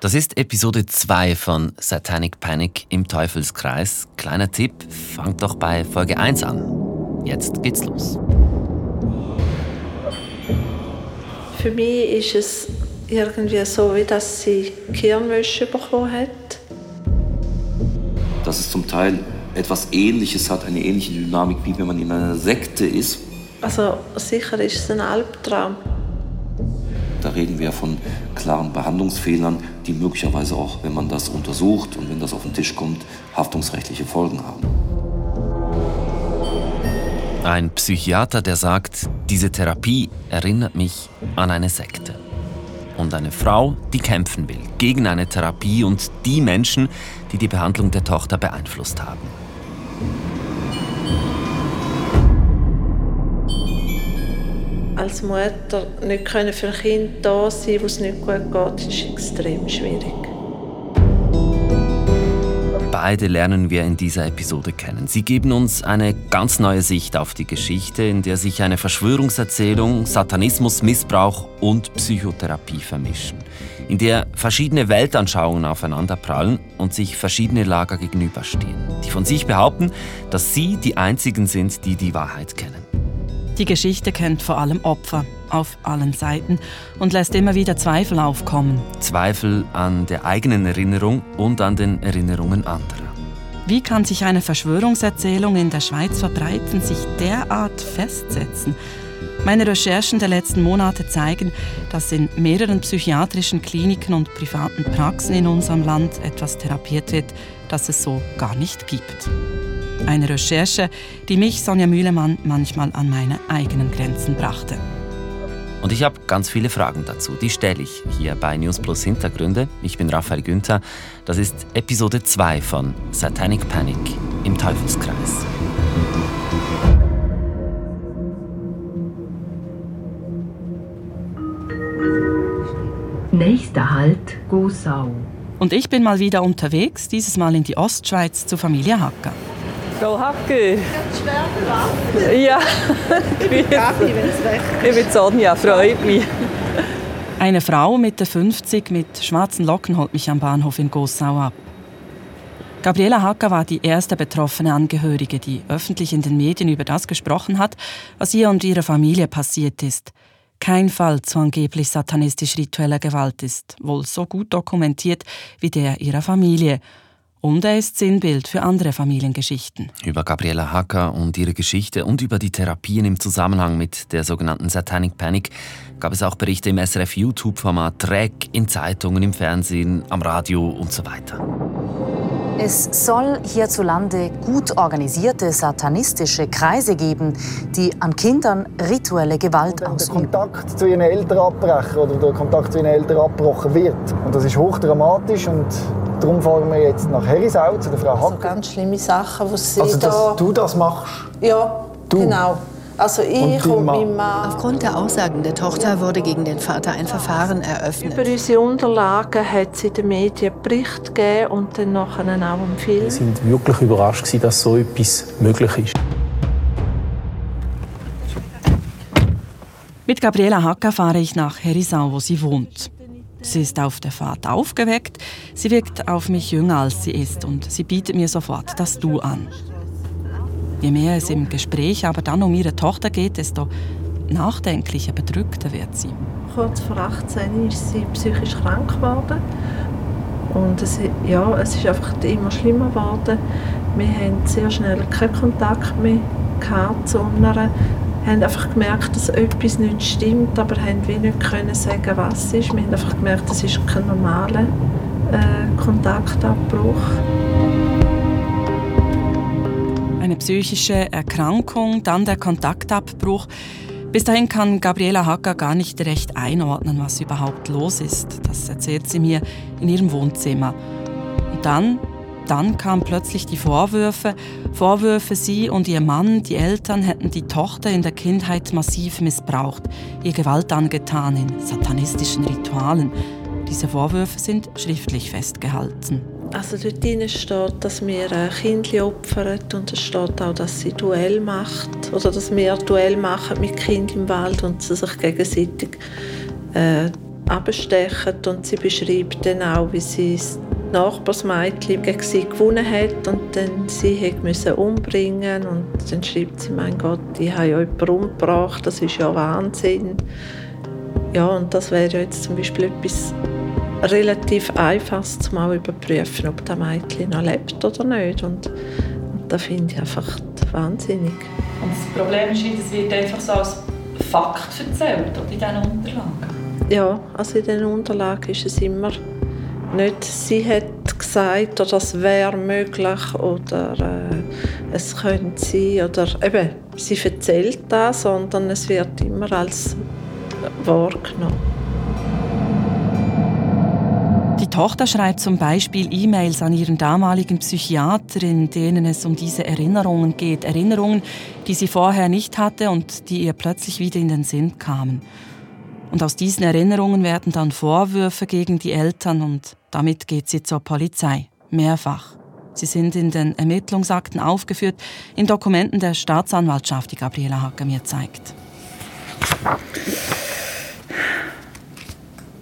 Das ist Episode 2 von Satanic Panic im Teufelskreis. Kleiner Tipp, fangt doch bei Folge 1 an. Jetzt geht's los. Für mich ist es irgendwie so, wie dass sie Kirnwäsche bekommen hat. Dass es zum Teil etwas Ähnliches hat, eine ähnliche Dynamik, wie wenn man in einer Sekte ist. Also sicher ist es ein Albtraum. Da reden wir von klaren Behandlungsfehlern, die möglicherweise auch, wenn man das untersucht und wenn das auf den Tisch kommt, haftungsrechtliche Folgen haben. Ein Psychiater, der sagt, diese Therapie erinnert mich an eine Sekte. Und eine Frau, die kämpfen will gegen eine Therapie und die Menschen, die die Behandlung der Tochter beeinflusst haben. Als Mutter nicht können für Kind da sein, wo es nicht gut geht, ist extrem schwierig. Beide lernen wir in dieser Episode kennen. Sie geben uns eine ganz neue Sicht auf die Geschichte, in der sich eine Verschwörungserzählung, Satanismus, Missbrauch und Psychotherapie vermischen, in der verschiedene Weltanschauungen aufeinanderprallen und sich verschiedene Lager gegenüberstehen, die von sich behaupten, dass sie die einzigen sind, die die Wahrheit kennen. Die Geschichte kennt vor allem Opfer auf allen Seiten und lässt immer wieder Zweifel aufkommen. Zweifel an der eigenen Erinnerung und an den Erinnerungen anderer. Wie kann sich eine Verschwörungserzählung in der Schweiz verbreiten, sich derart festsetzen? Meine Recherchen der letzten Monate zeigen, dass in mehreren psychiatrischen Kliniken und privaten Praxen in unserem Land etwas therapiert wird, das es so gar nicht gibt. Eine Recherche, die mich, Sonja Mühlemann, manchmal an meine eigenen Grenzen brachte. Und ich habe ganz viele Fragen dazu. Die stelle ich hier bei News Plus Hintergründe. Ich bin Raphael Günther. Das ist Episode 2 von Satanic Panic im Teufelskreis. Nächster Halt Gosau. Und ich bin mal wieder unterwegs, dieses Mal in die Ostschweiz zur Familie Hacker. Frau Hacke. Ja, ich bin Gabi, Ich bin Sonja, freut mich. Eine Frau Mitte 50 mit schwarzen Locken holt mich am Bahnhof in Gossau ab. Gabriela Hacker war die erste betroffene Angehörige, die öffentlich in den Medien über das gesprochen hat, was ihr und ihrer Familie passiert ist. Kein Fall zu angeblich satanistisch-ritueller Gewalt ist wohl so gut dokumentiert wie der ihrer Familie – und er ist Sinnbild für andere Familiengeschichten. Über Gabriela Hacker und ihre Geschichte und über die Therapien im Zusammenhang mit der sogenannten Satanic Panic gab es auch Berichte im SRF YouTube-Format, Track, in Zeitungen, im Fernsehen, am Radio und so weiter. Es soll hierzulande gut organisierte satanistische Kreise geben, die an Kindern rituelle Gewalt ausüben. Der Kontakt zu ihren Eltern abbrechen oder der Kontakt zu ihren Eltern abgebrochen wird. Und das ist hochdramatisch und darum fahren wir jetzt nach Herisau zu der Frau Hacker. Also ganz schlimme Sachen, die sie Also, dass da... du das machst? Ja, du. genau. Also ich und, und mein Mann. Aufgrund der Aussagen der Tochter wurde gegen den Vater ein Verfahren eröffnet. Über unsere Unterlagen hat sie den Medien Bericht gegeben und dann nachher auch einen Film. Wir sind wirklich überrascht, dass so etwas möglich ist. Mit Gabriela Hacker fahre ich nach Herisau, wo sie wohnt. Sie ist auf der Fahrt aufgeweckt, sie wirkt auf mich jünger als sie ist und sie bietet mir sofort das Du an. Je mehr es im Gespräch aber dann um ihre Tochter geht, desto nachdenklicher, bedrückter wird sie. Kurz vor 18 ist sie psychisch krank geworden. Und es, ja, es ist einfach immer schlimmer geworden. Wir haben sehr schnell keinen Kontakt mehr zu einer. Haben einfach gemerkt, dass etwas nicht stimmt, aber haben wir nicht können sagen, was es ist. Wir haben einfach gemerkt, es ist kein normaler äh, Kontaktabbruch eine psychische Erkrankung, dann der Kontaktabbruch. Bis dahin kann Gabriela Hacker gar nicht recht einordnen, was überhaupt los ist. Das erzählt sie mir in ihrem Wohnzimmer. Und dann, dann kamen plötzlich die Vorwürfe. Vorwürfe, sie und ihr Mann, die Eltern, hätten die Tochter in der Kindheit massiv missbraucht, ihr Gewalt angetan in satanistischen Ritualen. Diese Vorwürfe sind schriftlich festgehalten. Also dort steht, dass wir ein Kind opfern und es steht auch, dass sie Duell macht oder dass wir Duell machen mit Kind im Wald und sie sich gegenseitig äh, abstechen und sie beschreibt dann auch, wie sie das Nachbarsmädchen gegen sie gewonnen hat und dann sie musste umbringen und dann schreibt sie, mein Gott, ich habe ja jemanden umgebracht, das ist ja Wahnsinn. Ja, und das wäre ja jetzt zum Beispiel etwas relativ Einfaches, zum auch überprüfen, ob das Mädchen noch lebt oder nicht. Und, und das finde ich einfach wahnsinnig. Und das Problem ist, es wird einfach so als Fakt erzählt oder in diesen Unterlagen. Ja, also in den Unterlagen ist es immer nicht, sie hat gesagt, oder das wäre möglich oder äh, es könnte sein oder eben, sie erzählt das, sondern es wird immer als wahrgenommen. Die Tochter schreibt zum Beispiel E-Mails an ihren damaligen Psychiater, in denen es um diese Erinnerungen geht. Erinnerungen, die sie vorher nicht hatte und die ihr plötzlich wieder in den Sinn kamen. Und aus diesen Erinnerungen werden dann Vorwürfe gegen die Eltern und damit geht sie zur Polizei. Mehrfach. Sie sind in den Ermittlungsakten aufgeführt, in Dokumenten der Staatsanwaltschaft, die Gabriela Hacker mir zeigt.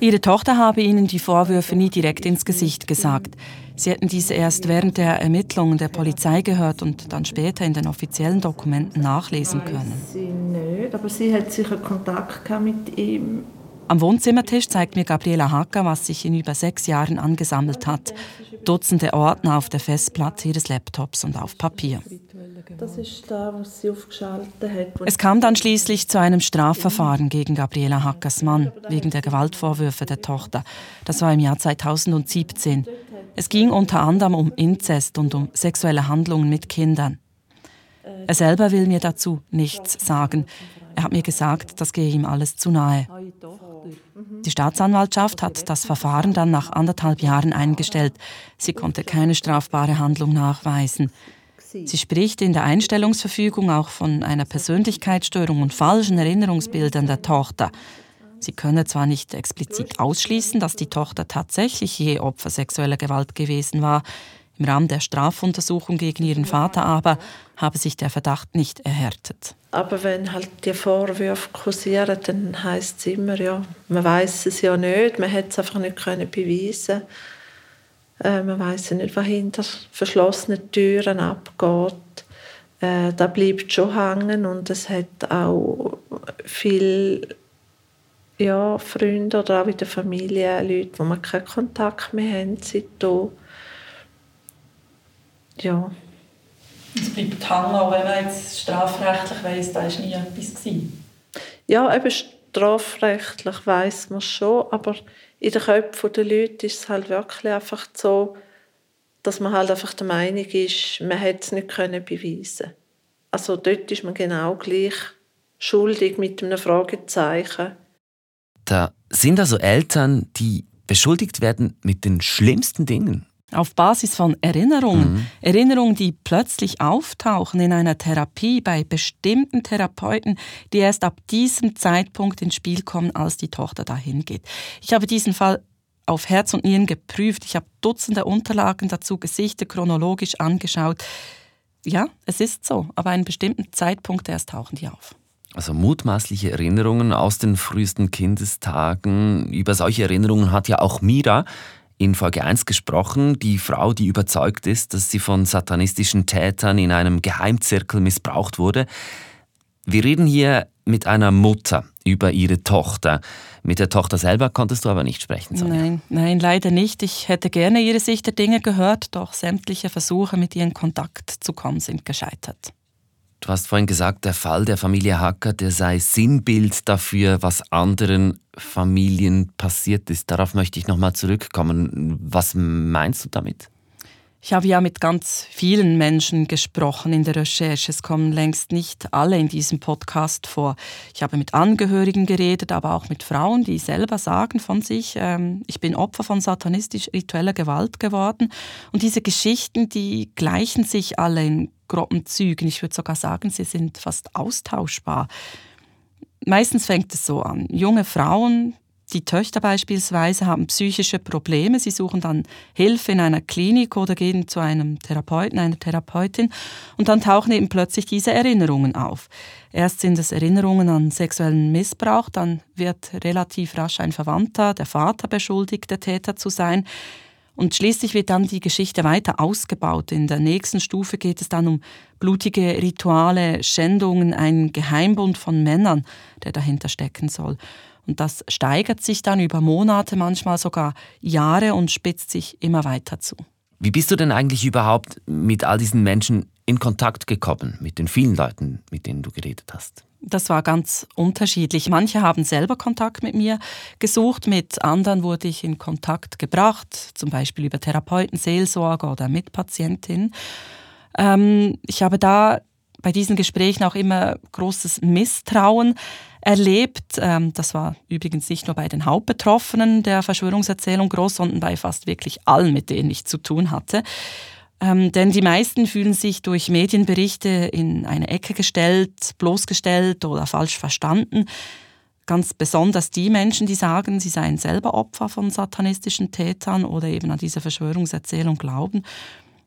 Ihre Tochter habe ihnen die Vorwürfe nie direkt ins Gesicht gesagt. Sie hätten diese erst während der Ermittlungen der Polizei gehört und dann später in den offiziellen Dokumenten nachlesen können. Sie nicht, aber sie hat sicher Kontakt mit ihm. Am Wohnzimmertisch zeigt mir Gabriela Hacker, was sich in über sechs Jahren angesammelt hat. Dutzende Ordner auf der Festplatte ihres Laptops und auf Papier. Das ist da, was sie aufgeschaltet hat. Es kam dann schließlich zu einem Strafverfahren gegen Gabriela Hackers Mann wegen der Gewaltvorwürfe der Tochter. Das war im Jahr 2017. Es ging unter anderem um Inzest und um sexuelle Handlungen mit Kindern. Er selber will mir dazu nichts sagen. Er hat mir gesagt, das gehe ihm alles zu nahe. Die Staatsanwaltschaft hat das Verfahren dann nach anderthalb Jahren eingestellt. Sie konnte keine strafbare Handlung nachweisen. Sie spricht in der Einstellungsverfügung auch von einer Persönlichkeitsstörung und falschen Erinnerungsbildern der Tochter. Sie könne zwar nicht explizit ausschließen, dass die Tochter tatsächlich je Opfer sexueller Gewalt gewesen war, im Rahmen der Strafuntersuchung gegen ihren Vater aber habe sich der Verdacht nicht erhärtet. Aber wenn halt die Vorwürfe kursieren, dann heißt es immer, ja, man weiß es ja nicht, man hätte es einfach nicht können beweisen. Äh, man weiß ja nicht, was hinter verschlossenen Türen abgeht. Äh, da bleibt schon hängen und es hat auch viel ja, Freunde oder auch in der Familie Leute, wo man keinen Kontakt mehr haben seitdem. Ja. Es bleibt hängen, auch wenn man jetzt strafrechtlich weiss, da war nie etwas. Gewesen. Ja, eben strafrechtlich weiss man schon, aber in den Köpfen der Leute ist es halt wirklich einfach so, dass man halt einfach der Meinung ist, man hätte es nicht können beweisen Also dort ist man genau gleich schuldig mit einem Fragezeichen. Da sind also Eltern, die beschuldigt werden mit den schlimmsten Dingen. Auf Basis von Erinnerungen. Mhm. Erinnerungen, die plötzlich auftauchen in einer Therapie bei bestimmten Therapeuten, die erst ab diesem Zeitpunkt ins Spiel kommen, als die Tochter dahin geht. Ich habe diesen Fall auf Herz und Nieren geprüft. Ich habe Dutzende Unterlagen dazu gesichtet, chronologisch angeschaut. Ja, es ist so, aber einen bestimmten Zeitpunkt erst tauchen die auf. Also mutmaßliche Erinnerungen aus den frühesten Kindestagen. Über solche Erinnerungen hat ja auch Mira in Folge 1 gesprochen, die Frau, die überzeugt ist, dass sie von satanistischen Tätern in einem Geheimzirkel missbraucht wurde. Wir reden hier mit einer Mutter über ihre Tochter. Mit der Tochter selber konntest du aber nicht sprechen, Sonja. Nein, nein, leider nicht. Ich hätte gerne ihre Sicht der Dinge gehört, doch sämtliche Versuche, mit ihr in Kontakt zu kommen, sind gescheitert. Du hast vorhin gesagt, der Fall der Familie Hacker, der sei Sinnbild dafür, was anderen Familien passiert ist. Darauf möchte ich nochmal zurückkommen. Was meinst du damit? Ich habe ja mit ganz vielen Menschen gesprochen in der Recherche. Es kommen längst nicht alle in diesem Podcast vor. Ich habe mit Angehörigen geredet, aber auch mit Frauen, die selber sagen von sich, ähm, ich bin Opfer von satanistisch-ritueller Gewalt geworden. Und diese Geschichten, die gleichen sich alle in groben Zügen. Ich würde sogar sagen, sie sind fast austauschbar. Meistens fängt es so an. Junge Frauen Die Töchter beispielsweise haben psychische Probleme. Sie suchen dann Hilfe in einer Klinik oder gehen zu einem Therapeuten, einer Therapeutin. Und dann tauchen eben plötzlich diese Erinnerungen auf. Erst sind es Erinnerungen an sexuellen Missbrauch, dann wird relativ rasch ein Verwandter, der Vater beschuldigt, der Täter zu sein. Und schließlich wird dann die Geschichte weiter ausgebaut. In der nächsten Stufe geht es dann um blutige Rituale, Schändungen, einen Geheimbund von Männern, der dahinter stecken soll. Und das steigert sich dann über Monate, manchmal sogar Jahre und spitzt sich immer weiter zu. Wie bist du denn eigentlich überhaupt mit all diesen Menschen in Kontakt gekommen, mit den vielen Leuten, mit denen du geredet hast? Das war ganz unterschiedlich. Manche haben selber Kontakt mit mir gesucht, mit anderen wurde ich in Kontakt gebracht, zum Beispiel über Therapeuten, Seelsorger oder Mitpatientin. Ähm, ich habe da bei diesen Gesprächen auch immer großes Misstrauen erlebt. Ähm, das war übrigens nicht nur bei den Hauptbetroffenen der Verschwörungserzählung groß, sondern bei fast wirklich allen, mit denen ich zu tun hatte. Ähm, denn die meisten fühlen sich durch Medienberichte in eine Ecke gestellt, bloßgestellt oder falsch verstanden. Ganz besonders die Menschen, die sagen, sie seien selber Opfer von satanistischen Tätern oder eben an diese Verschwörungserzählung glauben.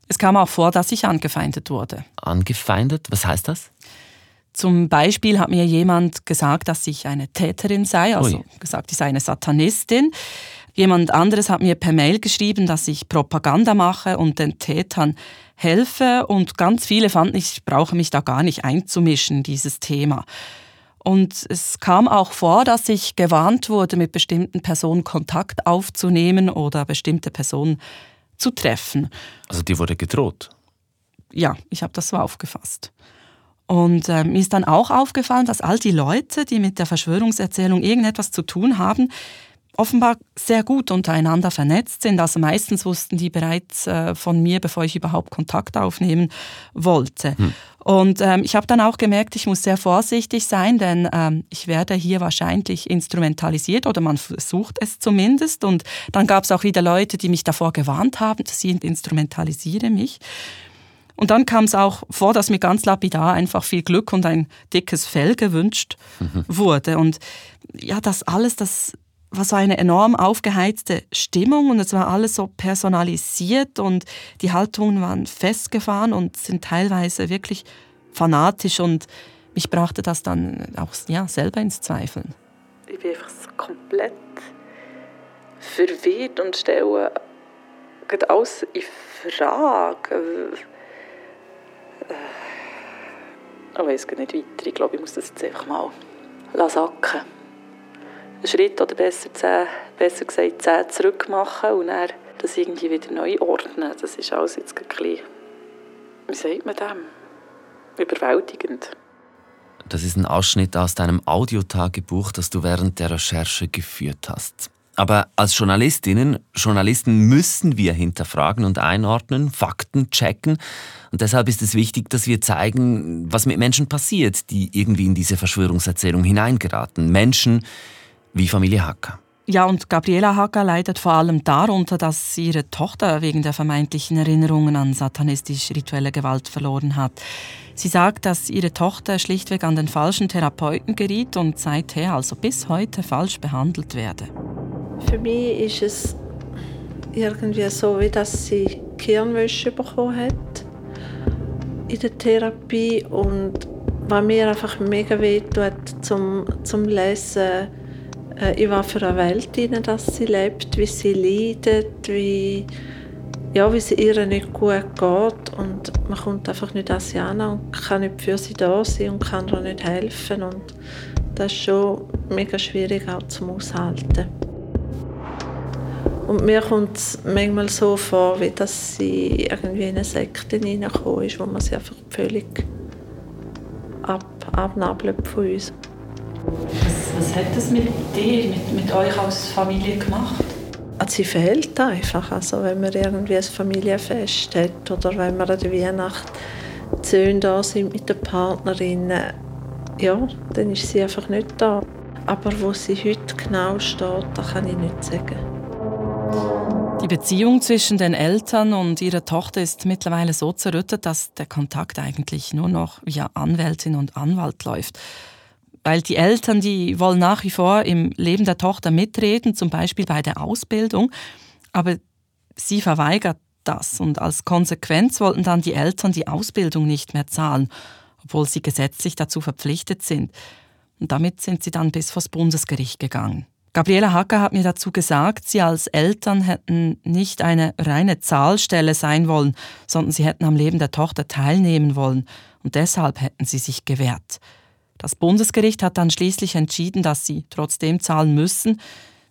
Es kam auch vor, dass ich angefeindet wurde. Angefeindet? Was heißt das? Zum Beispiel hat mir jemand gesagt, dass ich eine Täterin sei, also Ui. gesagt, ich sei eine Satanistin. Jemand anderes hat mir per Mail geschrieben, dass ich Propaganda mache und den Tätern helfe und ganz viele fanden, ich brauche mich da gar nicht einzumischen, dieses Thema. Und es kam auch vor, dass ich gewarnt wurde, mit bestimmten Personen Kontakt aufzunehmen oder bestimmte Personen zu treffen. Also dir wurde gedroht? Ja, ich habe das so aufgefasst. Und äh, mir ist dann auch aufgefallen, dass all die Leute, die mit der Verschwörungserzählung irgendetwas zu tun haben, offenbar sehr gut untereinander vernetzt sind. Also meistens wussten die bereits äh, von mir, bevor ich überhaupt Kontakt aufnehmen wollte. Hm. Und ähm, ich habe dann auch gemerkt, ich muss sehr vorsichtig sein, denn ähm, ich werde hier wahrscheinlich instrumentalisiert oder man versucht es zumindest. Und dann gab es auch wieder Leute, die mich davor gewarnt haben, dass ich instrumentalisiere mich. Und dann kam es auch vor, dass mir ganz lapidar einfach viel Glück und ein dickes Fell gewünscht mhm. wurde. Und ja, das alles, das war so eine enorm aufgeheizte Stimmung und es war alles so personalisiert und die Haltungen waren festgefahren und sind teilweise wirklich fanatisch und mich brachte das dann auch ja, selber ins Zweifeln. Ich bin einfach komplett verwirrt und stelle alles in Frage. Ich weiß gar nicht weiter. Ich glaube, ich muss das jetzt einfach mal sacken einen Schritt oder besser, zehn, besser gesagt zehn zurück machen und dann das irgendwie wieder neu ordnen. Das ist alles jetzt ein wie sagt man dem, überwältigend. Das ist ein Ausschnitt aus deinem Audiotagebuch, das du während der Recherche geführt hast. Aber als Journalistinnen, Journalisten müssen wir hinterfragen und einordnen, Fakten checken. Und deshalb ist es wichtig, dass wir zeigen, was mit Menschen passiert, die irgendwie in diese Verschwörungserzählung hineingeraten. Menschen, wie Familie Hacker. Ja, und Gabriela Hacker leidet vor allem darunter, dass ihre Tochter wegen der vermeintlichen Erinnerungen an satanistisch-rituelle Gewalt verloren hat. Sie sagt, dass ihre Tochter schlichtweg an den falschen Therapeuten geriet und seither, also bis heute, falsch behandelt werde. Für mich ist es irgendwie so, wie dass sie Kirnwäsche bekommen hat in der Therapie und was mir einfach mega weh tut zum, zum Lesen, äh, ich war für eine Welt in dass sie lebt, wie sie leidet, wie, ja, wie es ihr nicht gut geht und man kommt einfach nicht an sie an und kann nicht für sie da sein und kann ihr nicht helfen und das ist schon mega schwierig auch zum Aushalten. Und mir kommt es manchmal so vor, wie dass sie irgendwie in eine Sekte hineingekommen ist, wo man sie einfach völlig ab, abnabelt von uns. Was, was hat das mit dir, mit, mit euch als Familie gemacht? Also sie fehlt einfach. Also wenn man irgendwie ein Familienfest hat oder wenn wir an der Weihnacht Söhne da sind mit den Partnerinnen, ja, dann ist sie einfach nicht da. Aber wo sie heute genau steht, das kann ich nicht sagen. Die Beziehung zwischen den Eltern und ihrer Tochter ist mittlerweile so zerrüttet, dass der Kontakt eigentlich nur noch via Anwältin und Anwalt läuft. Weil die Eltern, die wollen nach wie vor im Leben der Tochter mitreden, zum Beispiel bei der Ausbildung, aber sie verweigert das und als Konsequenz wollten dann die Eltern die Ausbildung nicht mehr zahlen, obwohl sie gesetzlich dazu verpflichtet sind. Und damit sind sie dann bis vors Bundesgericht gegangen. Gabriela Hacker hat mir dazu gesagt, sie als Eltern hätten nicht eine reine Zahlstelle sein wollen, sondern sie hätten am Leben der Tochter teilnehmen wollen und deshalb hätten sie sich gewehrt. Das Bundesgericht hat dann schließlich entschieden, dass sie trotzdem zahlen müssen.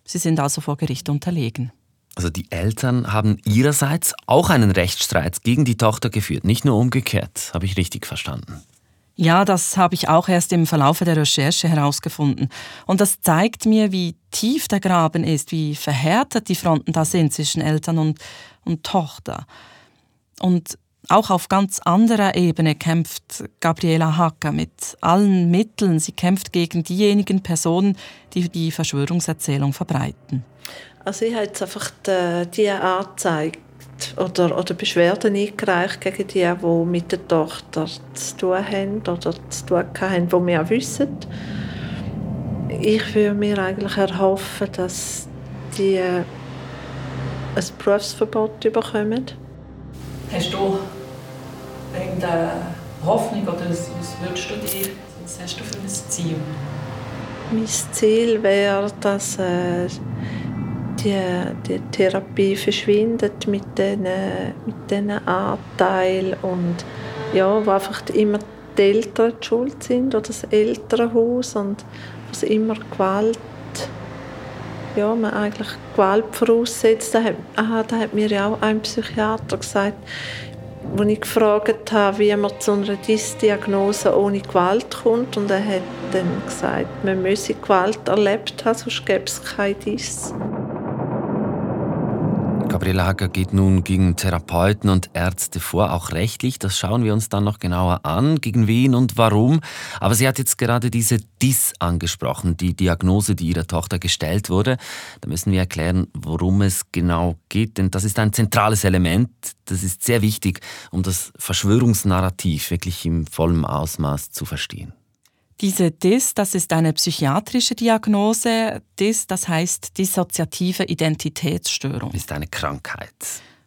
Sie sind also vor Gericht unterlegen. Also die Eltern haben ihrerseits auch einen Rechtsstreit gegen die Tochter geführt, nicht nur umgekehrt. Habe ich richtig verstanden? Ja, das habe ich auch erst im Verlauf der Recherche herausgefunden. Und das zeigt mir, wie tief der Graben ist, wie verhärtet die Fronten da sind zwischen Eltern und, und Tochter. Und auch auf ganz anderer Ebene kämpft Gabriela Hacker mit allen Mitteln. Sie kämpft gegen diejenigen Personen, die die Verschwörungserzählung verbreiten. Also ich habe jetzt einfach die, angezeigt oder, oder Beschwerden eingereicht gegen die, die mit der Tochter zu tun haben oder zu tun haben, die wir auch wissen. Ich würde mir eigentlich erhoffen, dass die ein Berufsverbot bekommen. Hast du irgendeine Hoffnung oder was würdest du dir, was hast du für ein Ziel? Mein Ziel wäre, dass äh, die, die Therapie verschwindet mit diesen mit den und ja, wo einfach immer die Eltern die schuld sind oder das Elternhaus und was immer Gewalt ja, man eigentlich Gewalt voraussetzt. Da hat, aha, da hat mir ja auch ein Psychiater gesagt, wo ich gefragt habe, wie man zu einer Diagnose ohne Gewalt kommt. Und er hat dann gesagt, man müsse Gewalt erlebt haben, sonst gäbe es keine Dis. Gabriela Hacker geht nun gegen Therapeuten und Ärzte vor, auch rechtlich. Das schauen wir uns dann noch genauer an, gegen wen und warum. Aber sie hat jetzt gerade diese DIS angesprochen, die Diagnose, die ihrer Tochter gestellt wurde. Da müssen wir erklären, worum es genau geht, denn das ist ein zentrales Element. Das ist sehr wichtig, um das Verschwörungsnarrativ wirklich im vollen Ausmaß zu verstehen. Diese DIS, das ist eine psychiatrische Diagnose. DIS, das heißt dissoziative Identitätsstörung. Ist eine Krankheit.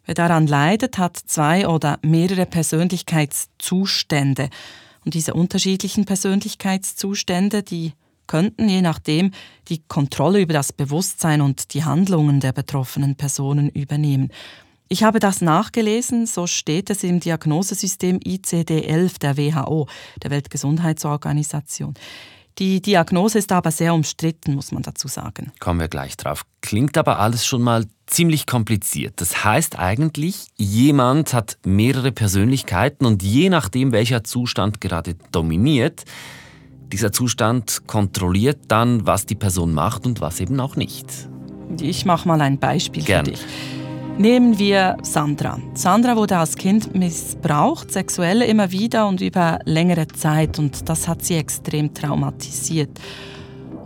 Wer daran leidet, hat zwei oder mehrere Persönlichkeitszustände. Und diese unterschiedlichen Persönlichkeitszustände, die könnten je nachdem die Kontrolle über das Bewusstsein und die Handlungen der betroffenen Personen übernehmen. Ich habe das nachgelesen, so steht es im Diagnosesystem ICD-11 der WHO, der Weltgesundheitsorganisation. Die Diagnose ist aber sehr umstritten, muss man dazu sagen. Kommen wir gleich drauf. Klingt aber alles schon mal ziemlich kompliziert. Das heißt eigentlich, jemand hat mehrere Persönlichkeiten und je nachdem, welcher Zustand gerade dominiert, dieser Zustand kontrolliert dann, was die Person macht und was eben auch nicht. Ich mache mal ein Beispiel Gern. für dich. Nehmen wir Sandra. Sandra wurde als Kind missbraucht, sexuell immer wieder und über längere Zeit und das hat sie extrem traumatisiert.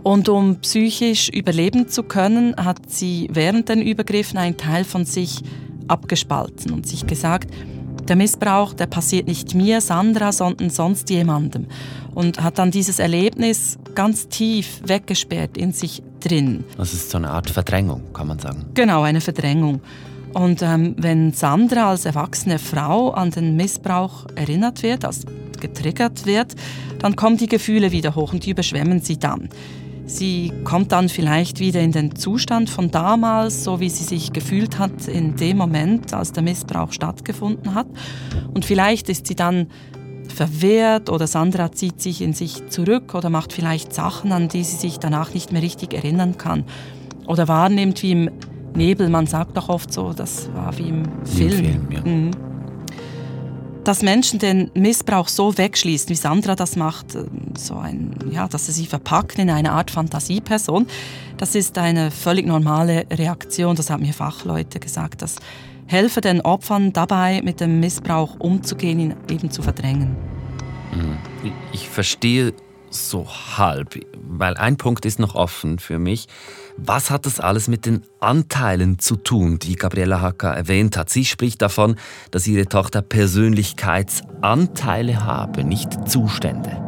Und um psychisch überleben zu können, hat sie während den Übergriffen einen Teil von sich abgespalten und sich gesagt, der Missbrauch, der passiert nicht mir, Sandra, sondern sonst jemandem. Und hat dann dieses Erlebnis ganz tief weggesperrt in sich drin. Das ist so eine Art Verdrängung, kann man sagen. Genau, eine Verdrängung. Und ähm, wenn Sandra als erwachsene Frau an den Missbrauch erinnert wird, als getriggert wird, dann kommen die Gefühle wieder hoch und die überschwemmen sie dann. Sie kommt dann vielleicht wieder in den Zustand von damals, so wie sie sich gefühlt hat in dem Moment, als der Missbrauch stattgefunden hat. Und vielleicht ist sie dann verwehrt oder Sandra zieht sich in sich zurück oder macht vielleicht Sachen, an die sie sich danach nicht mehr richtig erinnern kann. Oder wahrnimmt wie im Nebel, man sagt doch oft so, das war wie im Film. Im Film ja. Mhm. Dass Menschen den Missbrauch so wegschließen, wie Sandra das macht, äh, so ein, ja, dass sie sich verpacken in eine Art Fantasieperson, das ist eine völlig normale Reaktion. Das haben mir Fachleute gesagt. Das helfe den Opfern dabei, mit dem Missbrauch umzugehen, ihn eben zu verdrängen. Mhm. Ich verstehe so halb, weil ein Punkt ist noch offen für mich. Was hat das alles mit den Anteilen zu tun, die Gabriela Hacker erwähnt hat? Sie spricht davon, dass ihre Tochter Persönlichkeitsanteile habe, nicht Zustände.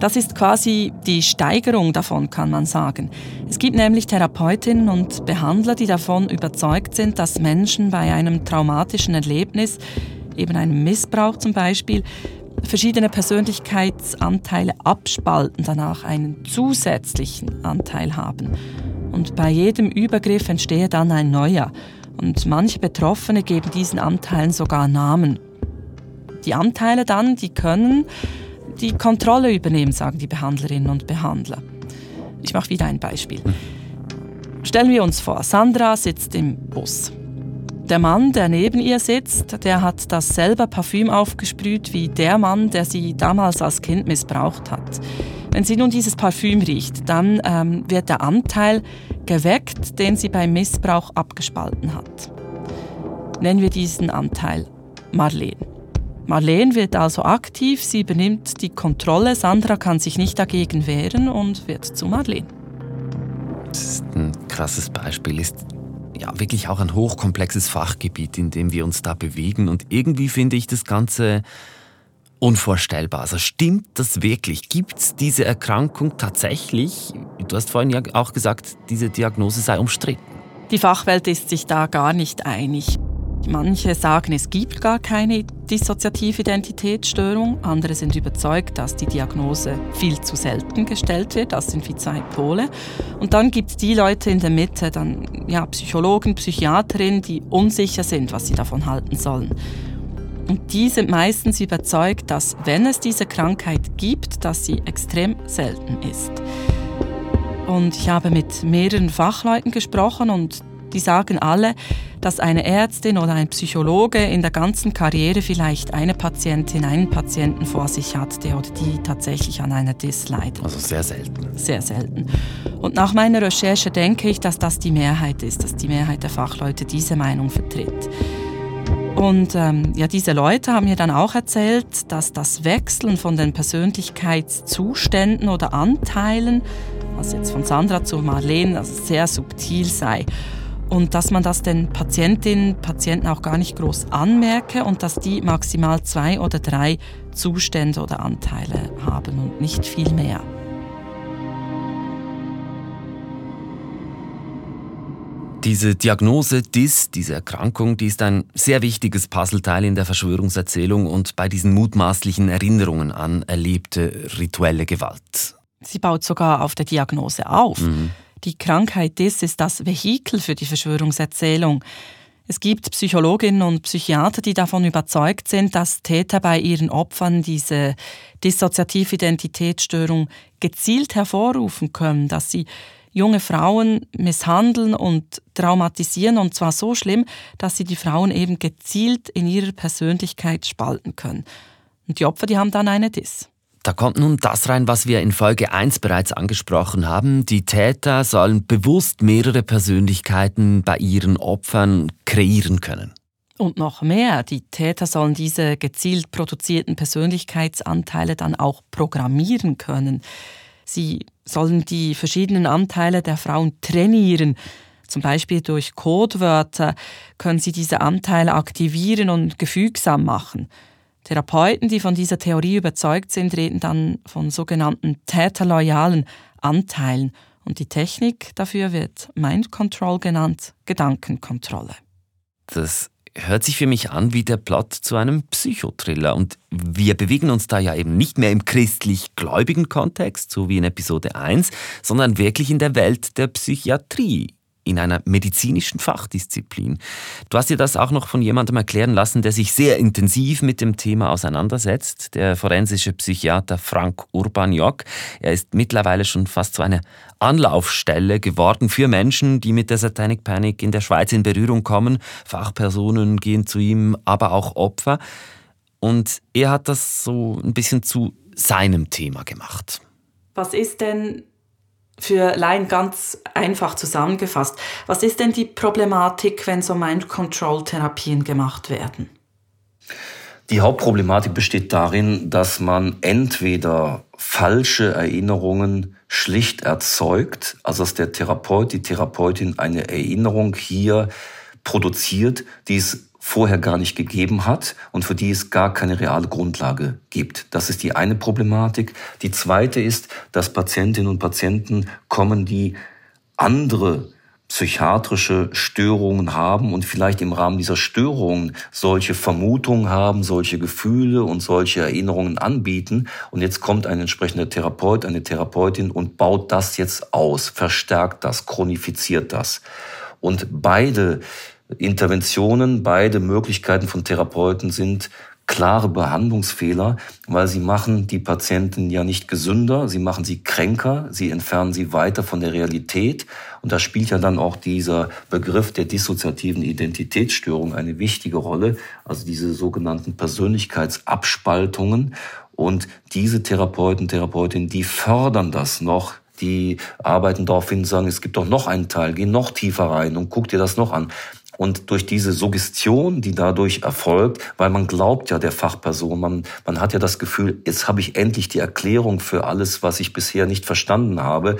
Das ist quasi die Steigerung davon, kann man sagen. Es gibt nämlich Therapeutinnen und Behandler, die davon überzeugt sind, dass Menschen bei einem traumatischen Erlebnis, eben einem Missbrauch zum Beispiel, verschiedene Persönlichkeitsanteile abspalten, danach einen zusätzlichen Anteil haben. Und bei jedem Übergriff entstehe dann ein neuer. Und manche Betroffene geben diesen Anteilen sogar Namen. Die Anteile dann, die können die Kontrolle übernehmen, sagen die Behandlerinnen und Behandler. Ich mache wieder ein Beispiel. Stellen wir uns vor, Sandra sitzt im Bus. Der Mann, der neben ihr sitzt, der hat dasselbe Parfüm aufgesprüht wie der Mann, der sie damals als Kind missbraucht hat. Wenn sie nun dieses Parfüm riecht, dann ähm, wird der Anteil geweckt, den sie beim Missbrauch abgespalten hat. Nennen wir diesen Anteil Marlene. Marlene wird also aktiv, sie übernimmt die Kontrolle, Sandra kann sich nicht dagegen wehren und wird zu Marlene. Das ist ein krasses Beispiel. Ist ja wirklich auch ein hochkomplexes Fachgebiet, in dem wir uns da bewegen. Und irgendwie finde ich das Ganze unvorstellbar. Also stimmt das wirklich? Gibt es diese Erkrankung tatsächlich? Du hast vorhin ja auch gesagt, diese Diagnose sei umstritten. Die Fachwelt ist sich da gar nicht einig. Manche sagen, es gibt gar keine dissoziative Identitätsstörung. Andere sind überzeugt, dass die Diagnose viel zu selten gestellt wird. Das sind wie zwei Pole. Und dann gibt es die Leute in der Mitte, dann ja, Psychologen, Psychiaterinnen, die unsicher sind, was sie davon halten sollen. Und die sind meistens überzeugt, dass wenn es diese Krankheit gibt, dass sie extrem selten ist. Und ich habe mit mehreren Fachleuten gesprochen und die sagen alle, dass eine Ärztin oder ein Psychologe in der ganzen Karriere vielleicht eine Patientin, einen Patienten vor sich hat, der oder die tatsächlich an einer DIS leidet. Also sehr selten. Sehr selten. Und nach meiner Recherche denke ich, dass das die Mehrheit ist, dass die Mehrheit der Fachleute diese Meinung vertritt. Und ähm, ja, diese Leute haben mir dann auch erzählt, dass das Wechseln von den Persönlichkeitszuständen oder Anteilen, also jetzt von Sandra zu Marlene, also sehr subtil sei und dass man das den Patientinnen und Patienten auch gar nicht groß anmerke und dass die maximal zwei oder drei Zustände oder Anteile haben und nicht viel mehr. Diese Diagnose DIS, diese Erkrankung, die ist ein sehr wichtiges Puzzleteil in der Verschwörungserzählung und bei diesen mutmaßlichen Erinnerungen an erlebte rituelle Gewalt. Sie baut sogar auf der Diagnose auf. Mhm. Die Krankheit DIS ist das Vehikel für die Verschwörungserzählung. Es gibt Psychologinnen und Psychiater, die davon überzeugt sind, dass Täter bei ihren Opfern diese dissoziative Identitätsstörung gezielt hervorrufen können, dass sie junge Frauen misshandeln und traumatisieren und zwar so schlimm, dass sie die Frauen eben gezielt in ihrer Persönlichkeit spalten können. Und die Opfer, die haben dann eine Diss. Da kommt nun das rein, was wir in Folge 1 bereits angesprochen haben. Die Täter sollen bewusst mehrere Persönlichkeiten bei ihren Opfern kreieren können. Und noch mehr, die Täter sollen diese gezielt produzierten Persönlichkeitsanteile dann auch programmieren können. Sie sollen die verschiedenen Anteile der Frauen trainieren. Zum Beispiel durch Codewörter können sie diese Anteile aktivieren und gefügsam machen. Therapeuten, die von dieser Theorie überzeugt sind, reden dann von sogenannten täterloyalen Anteilen. Und die Technik dafür wird Mind Control genannt, Gedankenkontrolle. Das hört sich für mich an wie der Plot zu einem Psychothriller. Und wir bewegen uns da ja eben nicht mehr im christlich-gläubigen Kontext, so wie in Episode 1, sondern wirklich in der Welt der Psychiatrie in einer medizinischen Fachdisziplin. Du hast dir das auch noch von jemandem erklären lassen, der sich sehr intensiv mit dem Thema auseinandersetzt, der forensische Psychiater Frank Urbaniok. Er ist mittlerweile schon fast so eine Anlaufstelle geworden für Menschen, die mit der Satanic Panic in der Schweiz in Berührung kommen. Fachpersonen gehen zu ihm, aber auch Opfer. Und er hat das so ein bisschen zu seinem Thema gemacht. Was ist denn für Laien ganz einfach zusammengefasst. Was ist denn die Problematik, wenn so Mind-Control-Therapien gemacht werden? Die Hauptproblematik besteht darin, dass man entweder falsche Erinnerungen schlicht erzeugt, also dass der Therapeut, die Therapeutin eine Erinnerung hier produziert, die es vorher gar nicht gegeben hat und für die es gar keine reale Grundlage gibt. Das ist die eine Problematik. Die zweite ist, dass Patientinnen und Patienten kommen, die andere psychiatrische Störungen haben und vielleicht im Rahmen dieser Störungen solche Vermutungen haben, solche Gefühle und solche Erinnerungen anbieten. Und jetzt kommt ein entsprechender Therapeut, eine Therapeutin und baut das jetzt aus, verstärkt das, chronifiziert das. Und beide Interventionen, beide Möglichkeiten von Therapeuten sind klare Behandlungsfehler, weil sie machen die Patienten ja nicht gesünder, sie machen sie kränker, sie entfernen sie weiter von der Realität. Und da spielt ja dann auch dieser Begriff der dissoziativen Identitätsstörung eine wichtige Rolle, also diese sogenannten Persönlichkeitsabspaltungen. Und diese Therapeuten, Therapeutinnen, die fördern das noch die arbeiten darauf hin, sagen, es gibt doch noch einen Teil, geh noch tiefer rein und guck dir das noch an. Und durch diese Suggestion, die dadurch erfolgt, weil man glaubt ja der Fachperson, man, man hat ja das Gefühl, jetzt habe ich endlich die Erklärung für alles, was ich bisher nicht verstanden habe,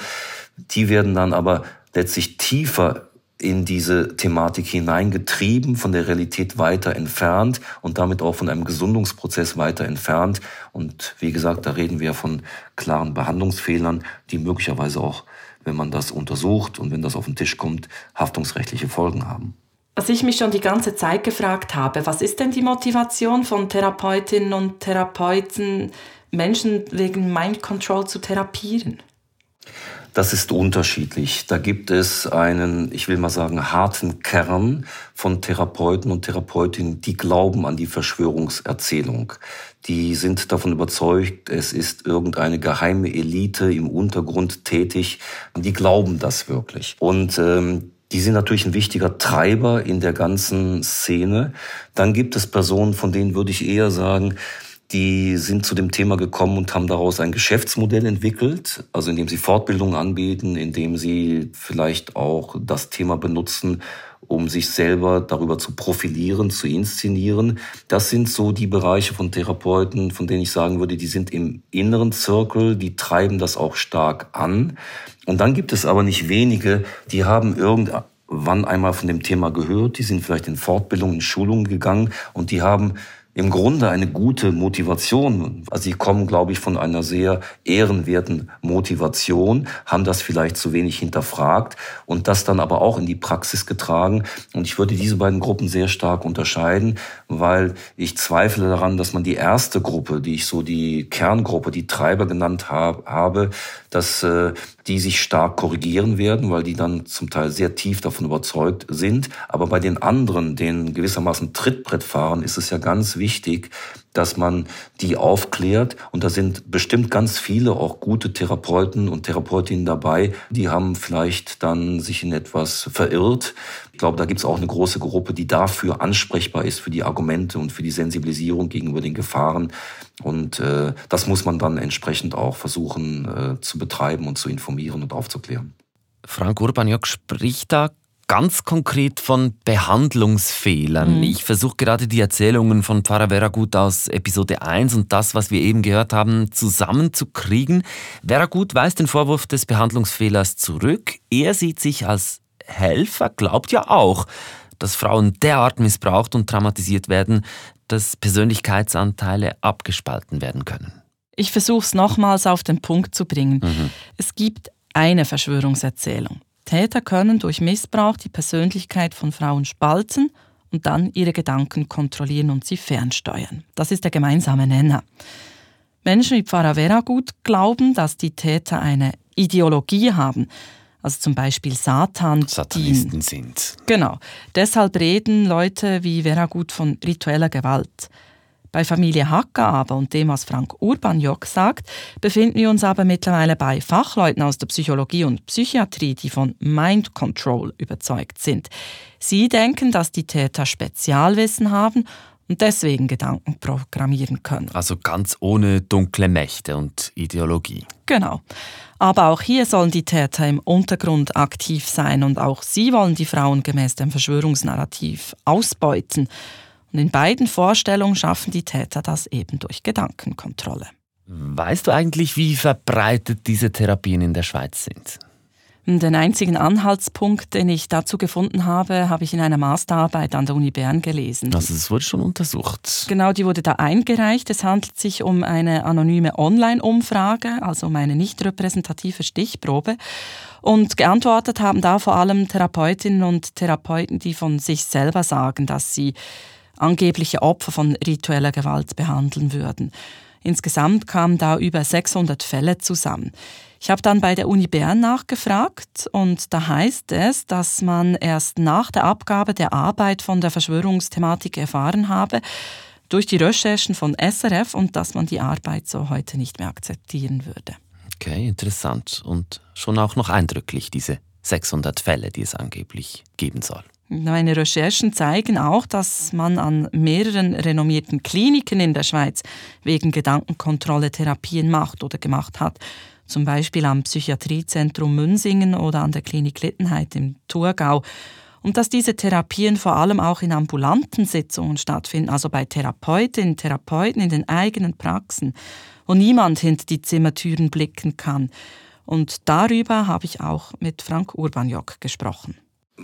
die werden dann aber letztlich tiefer in diese Thematik hineingetrieben, von der Realität weiter entfernt und damit auch von einem Gesundungsprozess weiter entfernt. Und wie gesagt, da reden wir von klaren Behandlungsfehlern, die möglicherweise auch, wenn man das untersucht und wenn das auf den Tisch kommt, haftungsrechtliche Folgen haben. Was ich mich schon die ganze Zeit gefragt habe, was ist denn die Motivation von Therapeutinnen und Therapeuten, Menschen wegen Mind Control zu therapieren? Das ist unterschiedlich. Da gibt es einen, ich will mal sagen, harten Kern von Therapeuten und Therapeutinnen, die glauben an die Verschwörungserzählung. Die sind davon überzeugt, es ist irgendeine geheime Elite im Untergrund tätig. Die glauben das wirklich. Und ähm, die sind natürlich ein wichtiger Treiber in der ganzen Szene. Dann gibt es Personen, von denen würde ich eher sagen, die sind zu dem Thema gekommen und haben daraus ein Geschäftsmodell entwickelt, also indem sie Fortbildungen anbieten, indem sie vielleicht auch das Thema benutzen, um sich selber darüber zu profilieren, zu inszenieren. Das sind so die Bereiche von Therapeuten, von denen ich sagen würde, die sind im inneren Zirkel, die treiben das auch stark an. Und dann gibt es aber nicht wenige, die haben irgendwann einmal von dem Thema gehört, die sind vielleicht in Fortbildungen, in Schulungen gegangen und die haben im Grunde eine gute Motivation. Also sie kommen, glaube ich, von einer sehr ehrenwerten Motivation, haben das vielleicht zu wenig hinterfragt und das dann aber auch in die Praxis getragen. Und ich würde diese beiden Gruppen sehr stark unterscheiden, weil ich zweifle daran, dass man die erste Gruppe, die ich so die Kerngruppe, die Treiber genannt habe, dass äh, die sich stark korrigieren werden, weil die dann zum Teil sehr tief davon überzeugt sind. Aber bei den anderen, den gewissermaßen Trittbrett fahren, ist es ja ganz wichtig, dass man die aufklärt. Und da sind bestimmt ganz viele auch gute Therapeuten und Therapeutinnen dabei, die haben vielleicht dann sich in etwas verirrt. Ich glaube, da gibt es auch eine große Gruppe, die dafür ansprechbar ist, für die Argumente und für die Sensibilisierung gegenüber den Gefahren. Und äh, das muss man dann entsprechend auch versuchen äh, zu betreiben und zu informieren und aufzuklären. Frank Urbaniok spricht da ganz konkret von Behandlungsfehlern. Mhm. Ich versuche gerade die Erzählungen von Pfarrer Veragut aus Episode 1 und das, was wir eben gehört haben, zusammenzukriegen. Veragut weist den Vorwurf des Behandlungsfehlers zurück. Er sieht sich als Helfer, glaubt ja auch, dass Frauen derart missbraucht und traumatisiert werden, dass Persönlichkeitsanteile abgespalten werden können. Ich versuche es nochmals auf den Punkt zu bringen. Mhm. Es gibt eine Verschwörungserzählung. Täter können durch Missbrauch die Persönlichkeit von Frauen spalten und dann ihre Gedanken kontrollieren und sie fernsteuern. Das ist der gemeinsame Nenner. Menschen wie Pfarrer Veragut glauben, dass die Täter eine Ideologie haben, also zum Beispiel Satan. Satanisten sind. Genau. Deshalb reden Leute wie Veragut von ritueller Gewalt. Bei Familie Hacker aber und dem, was Frank Urbanjok sagt, befinden wir uns aber mittlerweile bei Fachleuten aus der Psychologie und Psychiatrie, die von Mind Control überzeugt sind. Sie denken, dass die Täter Spezialwissen haben und deswegen Gedanken programmieren können. Also ganz ohne dunkle Mächte und Ideologie. Genau. Aber auch hier sollen die Täter im Untergrund aktiv sein und auch sie wollen die Frauen gemäß dem Verschwörungsnarrativ ausbeuten. Und in beiden Vorstellungen schaffen die Täter das eben durch Gedankenkontrolle. Weißt du eigentlich, wie verbreitet diese Therapien in der Schweiz sind? Den einzigen Anhaltspunkt, den ich dazu gefunden habe, habe ich in einer Masterarbeit an der Uni Bern gelesen. Also es wurde schon untersucht. Genau, die wurde da eingereicht. Es handelt sich um eine anonyme Online-Umfrage, also um eine nicht repräsentative Stichprobe. Und geantwortet haben da vor allem Therapeutinnen und Therapeuten, die von sich selber sagen, dass sie angebliche Opfer von ritueller Gewalt behandeln würden. Insgesamt kamen da über 600 Fälle zusammen. Ich habe dann bei der Uni Bern nachgefragt und da heißt es, dass man erst nach der Abgabe der Arbeit von der Verschwörungsthematik erfahren habe, durch die Recherchen von SRF und dass man die Arbeit so heute nicht mehr akzeptieren würde. Okay, interessant und schon auch noch eindrücklich, diese 600 Fälle, die es angeblich geben soll. Meine Recherchen zeigen auch, dass man an mehreren renommierten Kliniken in der Schweiz wegen Gedankenkontrolle Therapien macht oder gemacht hat. Zum Beispiel am Psychiatriezentrum Münsingen oder an der Klinik Littenheit im Thurgau. Und dass diese Therapien vor allem auch in ambulanten Sitzungen stattfinden, also bei Therapeutinnen, Therapeuten in den eigenen Praxen, wo niemand hinter die Zimmertüren blicken kann. Und darüber habe ich auch mit Frank Urbaniok gesprochen.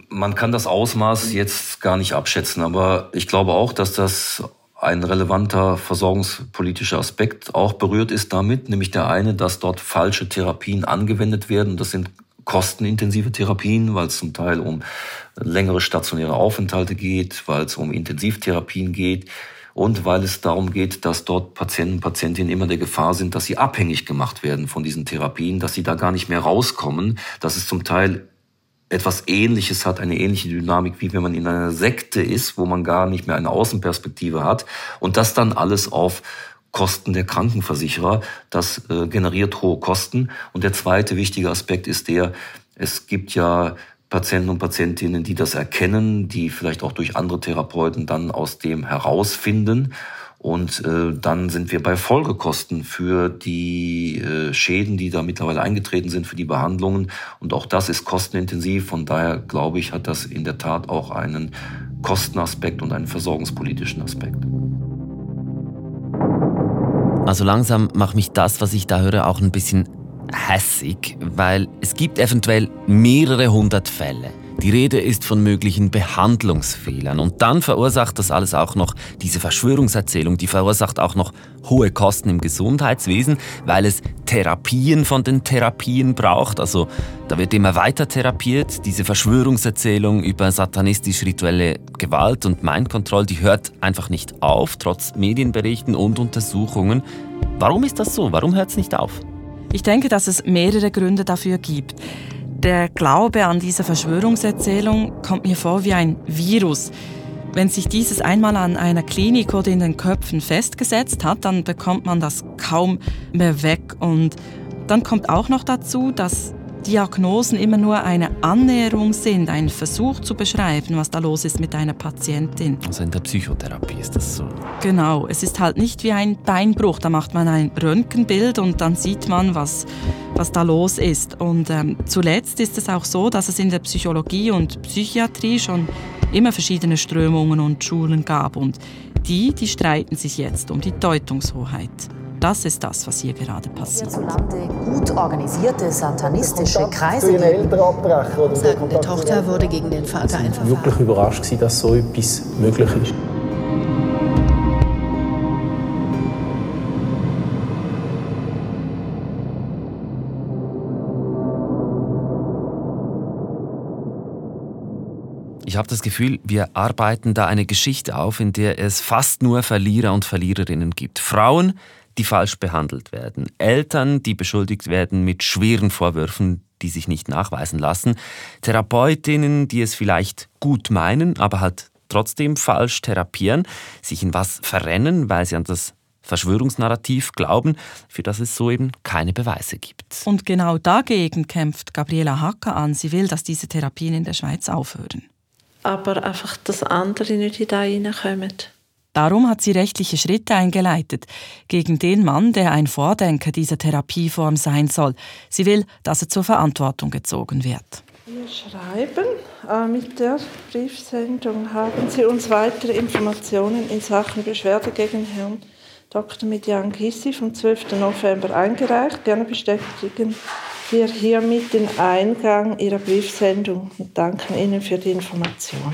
Man kann das Ausmaß jetzt gar nicht abschätzen, aber ich glaube auch, dass das ein relevanter versorgungspolitischer Aspekt auch berührt ist damit, nämlich der eine, dass dort falsche Therapien angewendet werden. Das sind kostenintensive Therapien, weil es zum Teil um längere stationäre Aufenthalte geht, weil es um Intensivtherapien geht und weil es darum geht, dass dort Patienten Patientinnen immer der Gefahr sind, dass sie abhängig gemacht werden von diesen Therapien, dass sie da gar nicht mehr rauskommen, dass es zum Teil etwas Ähnliches hat, eine ähnliche Dynamik, wie wenn man in einer Sekte ist, wo man gar nicht mehr eine Außenperspektive hat. Und das dann alles auf Kosten der Krankenversicherer. Das äh, generiert hohe Kosten. Und der zweite wichtige Aspekt ist der, es gibt ja Patienten und Patientinnen, die das erkennen, die vielleicht auch durch andere Therapeuten dann aus dem herausfinden und äh, dann sind wir bei Folgekosten für die äh, Schäden, die da mittlerweile eingetreten sind, für die Behandlungen. Und auch das ist kostenintensiv. Von daher glaube ich, hat das in der Tat auch einen Kostenaspekt und einen versorgungspolitischen Aspekt. Also langsam macht mich das, was ich da höre, auch ein bisschen hässig, weil es gibt eventuell mehrere hundert Fälle. Die Rede ist von möglichen Behandlungsfehlern. Und dann verursacht das alles auch noch diese Verschwörungserzählung, die verursacht auch noch hohe Kosten im Gesundheitswesen, weil es Therapien von den Therapien braucht. Also da wird immer weiter therapiert. Diese Verschwörungserzählung über satanistisch-rituelle Gewalt und Mindcontrol, die hört einfach nicht auf, trotz Medienberichten und Untersuchungen. Warum ist das so? Warum hört es nicht auf? Ich denke, dass es mehrere Gründe dafür gibt. Der Glaube an diese Verschwörungserzählung kommt mir vor wie ein Virus. Wenn sich dieses einmal an einer Klinik oder in den Köpfen festgesetzt hat, dann bekommt man das kaum mehr weg. Und dann kommt auch noch dazu, dass Diagnosen immer nur eine Annäherung sind, ein Versuch zu beschreiben, was da los ist mit einer Patientin. Also in der Psychotherapie ist das so. Genau, es ist halt nicht wie ein Beinbruch. Da macht man ein Röntgenbild und dann sieht man, was, was da los ist. Und ähm, zuletzt ist es auch so, dass es in der Psychologie und Psychiatrie schon immer verschiedene Strömungen und Schulen gab. Und die, die streiten sich jetzt um die Deutungshoheit. Das ist das, was hier gerade passiert. Hierzulande gut organisierte satanistische Kreise. Sagen der Tochter wurde gegen den Vater ein Verfahren. wirklich überrascht, dass so etwas möglich ist. Ich habe das Gefühl, wir arbeiten da eine Geschichte auf, in der es fast nur Verlierer und Verliererinnen gibt. Frauen, die falsch behandelt werden. Eltern, die beschuldigt werden mit schweren Vorwürfen, die sich nicht nachweisen lassen. Therapeutinnen, die es vielleicht gut meinen, aber halt trotzdem falsch therapieren, sich in was verrennen, weil sie an das Verschwörungsnarrativ glauben, für das es so eben keine Beweise gibt. Und genau dagegen kämpft Gabriela Hacker an. Sie will, dass diese Therapien in der Schweiz aufhören. Aber einfach, dass andere nicht da reinkommen. Darum hat sie rechtliche Schritte eingeleitet gegen den Mann, der ein Vordenker dieser Therapieform sein soll. Sie will, dass er zur Verantwortung gezogen wird. Wir schreiben, äh, mit der Briefsendung haben Sie uns weitere Informationen in Sachen Beschwerde gegen Herrn Dr. Midian Gissi vom 12. November eingereicht. Gerne bestätigen wir hiermit den Eingang Ihrer Briefsendung und danken Ihnen für die Information.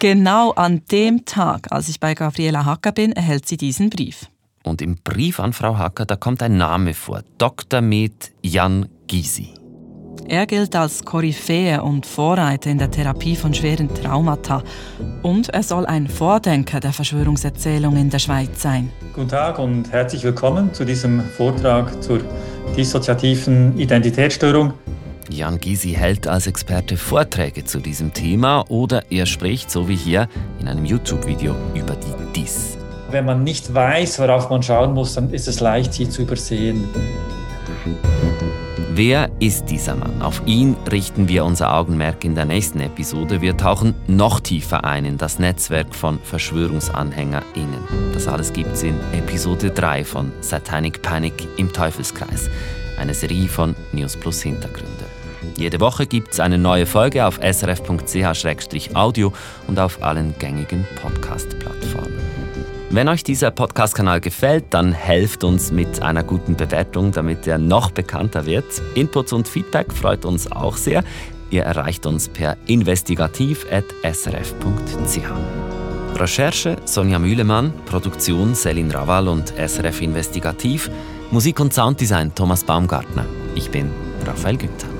Genau an dem Tag, als ich bei Gabriela Hacker bin, erhält sie diesen Brief. Und im Brief an Frau Hacker, da kommt ein Name vor. Dr. Med Jan Gysi. Er gilt als Koryphäe und Vorreiter in der Therapie von schweren Traumata. Und er soll ein Vordenker der Verschwörungserzählung in der Schweiz sein. Guten Tag und herzlich willkommen zu diesem Vortrag zur dissoziativen Identitätsstörung. Jan Gysi hält als Experte Vorträge zu diesem Thema oder er spricht, so wie hier, in einem YouTube-Video über die DIS. Wenn man nicht weiß, worauf man schauen muss, dann ist es leicht, sie zu übersehen. Wer ist dieser Mann? Auf ihn richten wir unser Augenmerk in der nächsten Episode. Wir tauchen noch tiefer ein in das Netzwerk von VerschwörungsanhängerInnen. Das alles gibt's in Episode 3 von Satanic Panic im Teufelskreis, eine Serie von News Plus Hintergründe. Jede Woche gibt's eine neue Folge auf srf.ch-audio und auf allen gängigen Podcast-Plattformen. Wenn euch dieser Podcast-Kanal gefällt, dann helft uns mit einer guten Bewertung, damit er noch bekannter wird. Inputs und Feedback freut uns auch sehr. Ihr erreicht uns per investigativ.srf.ch. Recherche Sonja Mühlemann, Produktion Selin Rawal und SRF Investigativ, Musik und Sounddesign Thomas Baumgartner. Ich bin Raphael Günther.